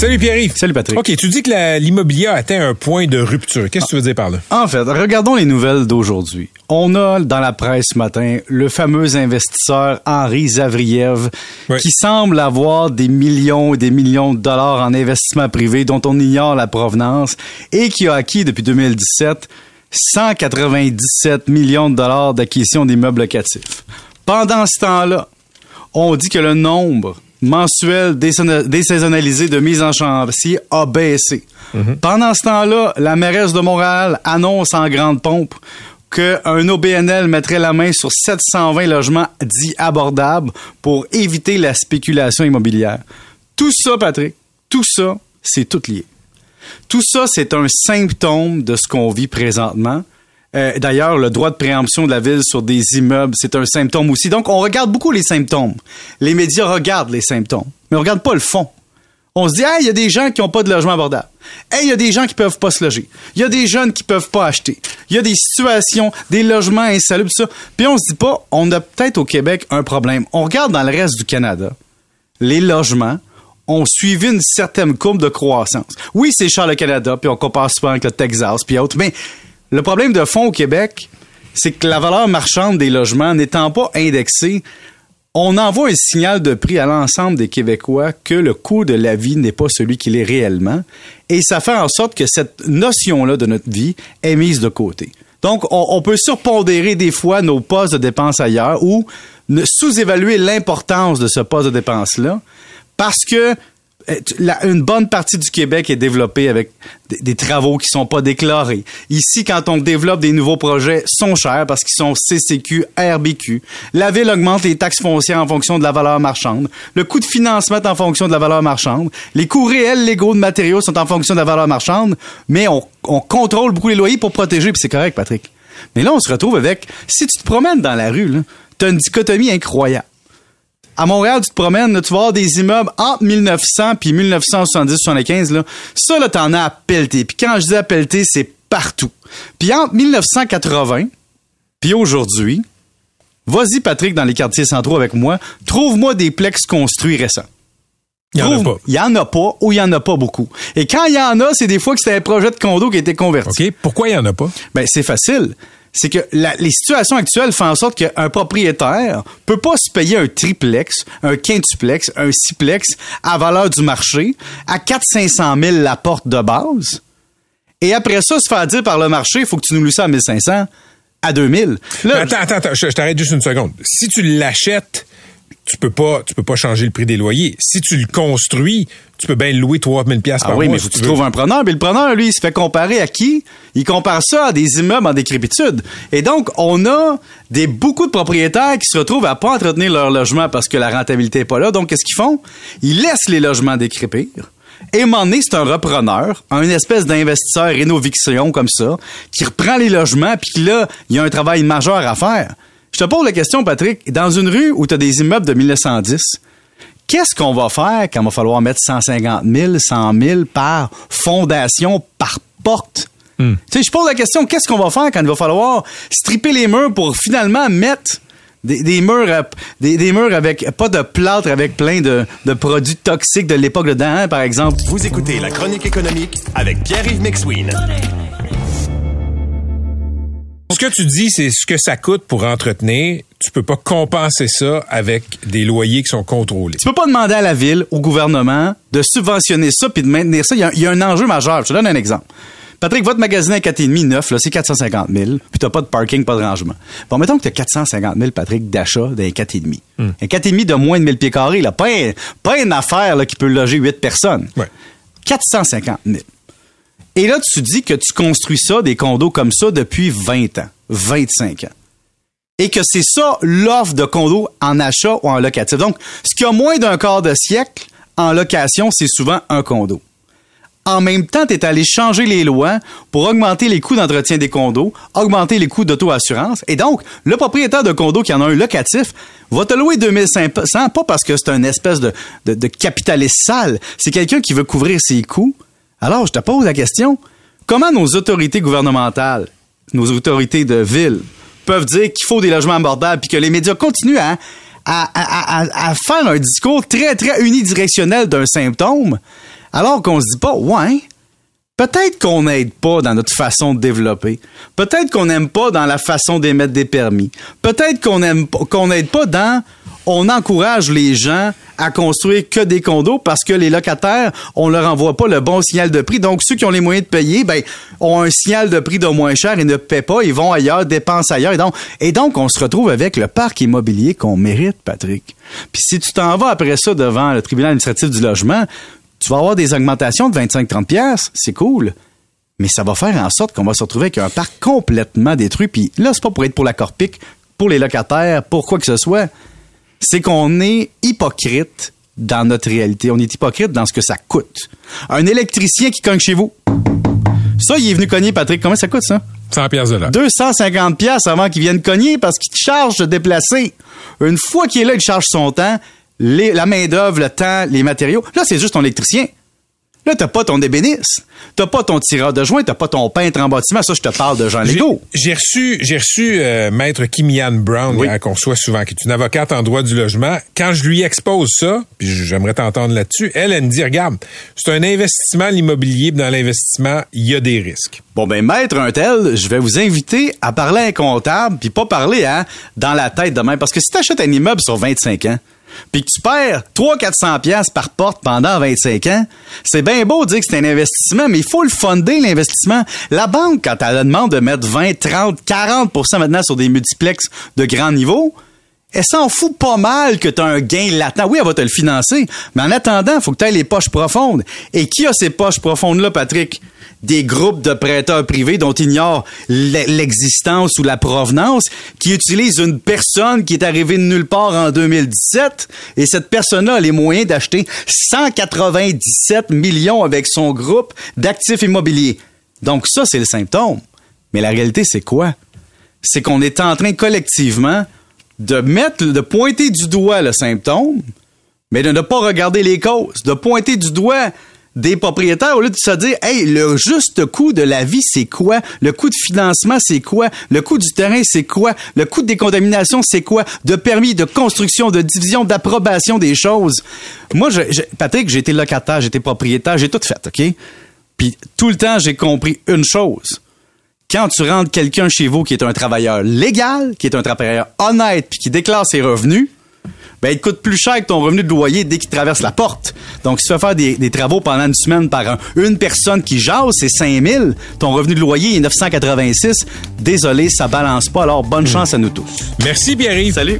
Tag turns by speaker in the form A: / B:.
A: Salut Pierre-Yves.
B: Salut Patrick.
A: OK, tu dis que l'immobilier a atteint un point de rupture. Qu'est-ce que tu veux dire par là?
B: En fait, regardons les nouvelles d'aujourd'hui. On a dans la presse ce matin le fameux investisseur Henri Zavriev
A: Oui.
B: qui semble avoir des millions et des millions de dollars en investissement privé dont on ignore la provenance et qui a acquis depuis 2017 197 millions de dollars d'acquisition d'immeubles locatifs. Pendant ce temps-là, on dit que le nombre mensuel désaisonna- désaisonnalisé de mise en chantier a baissé. Pendant ce temps-là, la mairesse de Montréal annonce en grande pompe qu'un OBNL mettrait la main sur 720 logements dits abordables pour éviter la spéculation immobilière. Tout ça, Patrick, tout ça, c'est tout lié. Tout ça, c'est un symptôme de ce qu'on vit présentement. Euh, D'ailleurs, le droit de préemption de la ville sur des immeubles, c'est un symptôme aussi. Donc, on regarde beaucoup les symptômes. Les médias regardent les symptômes, mais on regarde pas le fond. On se dit, ah, il y a des gens qui n'ont pas de logement abordable. Hey, il y a des gens qui peuvent pas se loger. Il y a des jeunes qui peuvent pas acheter. Il y a des situations, des logements insalubres, tout ça. Puis on se dit pas, on a peut-être au Québec un problème. On regarde dans le reste du Canada les logements ont suivi une certaine courbe de croissance. Oui, c'est cher le Canada, puis on compare souvent avec le Texas, puis autres, mais le problème de fond au Québec, c'est que la valeur marchande des logements n'étant pas indexée, on envoie un signal de prix à l'ensemble des Québécois que le coût de la vie n'est pas celui qu'il est réellement, et ça fait en sorte que cette notion-là de notre vie est mise de côté. Donc, on, peut surpondérer des fois nos postes de dépenses ailleurs ou sous-évaluer l'importance de ce poste de dépense-là parce que la- une bonne partie du Québec est développée avec des, travaux qui sont pas déclarés. Ici, quand on développe des nouveaux projets, sont chers parce qu'ils sont CCQ, RBQ. La ville augmente les taxes foncières en fonction de la valeur marchande. Le coût de financement est en fonction de la valeur marchande. Les coûts réels légaux de matériaux sont en fonction de la valeur marchande, mais on, on contrôle beaucoup les loyers pour protéger, puis c'est correct, Patrick. Mais là, on se retrouve avec, si tu te promènes dans la rue, là, t'as une dichotomie incroyable. À Montréal, tu te promènes, là, tu vas avoir des immeubles entre 1900 puis 1970-75. Là. Ça, là, t'en as à pelleter. Puis quand je dis à pelleter, c'est partout. Puis entre 1980 puis aujourd'hui, vas-y, Patrick, dans les quartiers centraux avec moi, trouve-moi des plex construits récents.
A: Il y en a pas.
B: Il y en a pas ou il y en a pas beaucoup. Et quand il y en a, c'est des fois que c'était un projet de condo qui a été converti.
A: OK? Pourquoi il y en a pas?
B: Ben, c'est facile. C'est que la- les situations actuelles font en sorte qu'un propriétaire peut pas se payer un triplex, un quintuplex, un sixplex à valeur du marché à 400-500 000 la porte de base. Et après ça, se faire dire par le marché, il faut que tu nous loues ça à 1500, à 2000.
A: Mais
B: Là,
A: attends, attends, attends, je, je t'arrête juste une seconde. Si tu l'achètes, tu peux pas, tu peux pas changer le prix des loyers. Si tu le construis, tu peux bien louer 3000 pièces
B: Ah
A: par
B: oui,
A: mois.
B: mais
A: si tu
B: tu trouves un preneur. Mais le preneur, lui, il se fait comparer à qui? Il compare ça à des immeubles en décrépitude. Et donc, on a des, beaucoup de propriétaires qui se retrouvent à pas entretenir leur logement parce que la rentabilité est pas là. Donc, qu'est-ce qu'ils font? Ils laissent les logements décrépir. Et donné, c'est un repreneur, un espèce d'investisseur rénoviction comme ça, qui reprend les logements, puis là, il y a un travail majeur à faire. Je te pose la question, Patrick. Dans une rue où tu as des immeubles de 1910, Qu'est-ce qu'on va faire quand il va falloir mettre 150 000, 100 000 par fondation, par porte? Tu sais, je pose la question, qu'est-ce qu'on va faire quand il va falloir stripper les murs pour finalement mettre des, des murs à- des, des murs avec pas de plâtre avec plein de, de produits toxiques de l'époque dedans, hein, par exemple?
C: Vous écoutez la chronique économique avec Pierre-Yves McSween.
A: Ce que tu dis, c'est ce que ça coûte pour entretenir. Tu peux pas compenser ça avec des loyers qui sont contrôlés.
B: Tu peux pas demander à la ville, au gouvernement, de subventionner ça puis de maintenir ça. Il y a, il y a un enjeu majeur. Je te donne un exemple. Patrick, votre magasin à 4,5 neuf, c'est 450 000, puis t'as pas de parking, pas de rangement. Bon, mettons que t'as 450 000, Patrick, d'achat d'un 4,5. Un 4,5 de moins de 1000 pieds carrés, là, pas, un- pas une affaire là, qui peut loger 8 personnes.
A: Ouais.
B: 450 000. Et là, tu dis que tu construis ça, des condos comme ça, depuis 20 ans, 25 ans. Et que c'est ça l'offre de condos en achat ou en locatif. Donc, ce qui a moins d'un quart de siècle en location, c'est souvent un condo. en même temps, tu es allé changer les lois pour augmenter les coûts d'entretien des condos, augmenter les coûts d'auto-assurance. Et donc, le propriétaire de condo qui en a un locatif va te louer 2500, pas parce que c'est un espèce de, de, de capitaliste sale. C'est quelqu'un qui veut couvrir ses coûts. Alors, je te pose la question. Comment nos autorités gouvernementales, nos autorités de ville, peuvent dire qu'il faut des logements abordables puis que les médias continuent à, faire un discours très, très unidirectionnel d'un symptôme alors qu'on se dit pas, ouais, peut-être qu'on n'aide pas dans notre façon de développer. Peut-être qu'on n'aime pas dans la façon d'émettre des permis. Peut-être qu'on n'aide pas dans on encourage les gens à construire que des condos parce que les locataires, on leur envoie pas le bon signal de prix. Donc, ceux qui ont les moyens de payer, ben, ont un signal de prix de moins cher et ne paient pas. Ils vont ailleurs, dépensent ailleurs. Et donc, et donc on se retrouve avec le parc immobilier qu'on mérite, Patrick. Puis si tu t'en vas après ça devant le tribunal administratif du logement, tu vas avoir des augmentations de 25-30 pièces, c'est cool. Mais ça va faire en sorte qu'on va se retrouver avec un parc complètement détruit. Puis là, c'est pas pour être pour la Corpic, pour les locataires, pour quoi que ce soit. C'est qu'on est hypocrite dans notre réalité. On est hypocrite dans ce que ça coûte. Un électricien qui cogne chez vous. Ça, il est venu cogner, Patrick. Comment ça coûte, ça?
A: 100 pièces de là.
B: 250 pièces avant qu'il vienne cogner parce qu'il te charge de déplacer. Une fois qu'il est là, il charge son temps la main-d'œuvre, le temps, les matériaux. Là, c'est juste ton électricien. Là, t'as pas ton ébéniste. T'as pas ton tireur de joint, t'as pas ton peintre en bâtiment. Ça, je te parle de Jean Legault.
A: J'ai reçu, j'ai reçu euh, maître Kimian Brown, qu'on reçoit souvent, qui est une avocate en droit du logement. Quand je lui expose ça, puis j'aimerais t'entendre là-dessus, elle, elle me dit, regarde, c'est un investissement, l'immobilier, dans l'investissement, il y a des risques.
B: Bon, ben, maître un tel, je vais vous inviter à parler à un comptable, puis pas parler, hein, dans la tête de même. Parce que si t'achètes un immeuble sur 25 ans, puis que tu perds 300-400 pièces par porte pendant 25 ans, c'est bien beau de dire que c'est un investissement, mais il faut le fonder, l'investissement. La banque, quand elle demande de mettre 20, 30, 40% maintenant sur des multiplex de grand niveau, elle s'en fout pas mal que tu as un gain latent. Oui, elle va te le financer, mais en attendant, il faut que tu aies les poches profondes. Et qui a ces poches profondes-là, Patrick? Des groupes de prêteurs privés dont ignore l'existence ou la provenance, qui utilisent une personne qui est arrivée de nulle part en 2017, et cette personne-là a les moyens d'acheter 197 millions avec son groupe d'actifs immobiliers. Donc ça, c'est le symptôme. Mais la réalité, c'est quoi? C'est qu'on est en train collectivement de mettre, de pointer du doigt le symptôme, mais de ne pas regarder les causes, de pointer du doigt des propriétaires au lieu de se dire hey le juste coût de la vie c'est quoi? Le coût de financement c'est quoi? Le coût du terrain c'est quoi? Le coût de décontamination c'est quoi? De permis de construction de division d'approbation des choses. Moi Patrick j'ai été locataire j'ai été propriétaire j'ai tout fait ok? Puis tout le temps j'ai compris une chose. Quand tu rentres quelqu'un chez vous qui est un travailleur légal qui est un travailleur honnête puis qui déclare ses revenus ben, il te coûte plus cher que ton revenu de loyer dès qu'il traverse la porte. Donc, si tu fais faire des, travaux pendant une semaine par une personne qui jase, c'est 5000. Ton revenu de loyer est 986. Désolé, ça balance pas. Alors, bonne hmm. chance à nous tous.
A: Merci, Pierre.
B: Salut.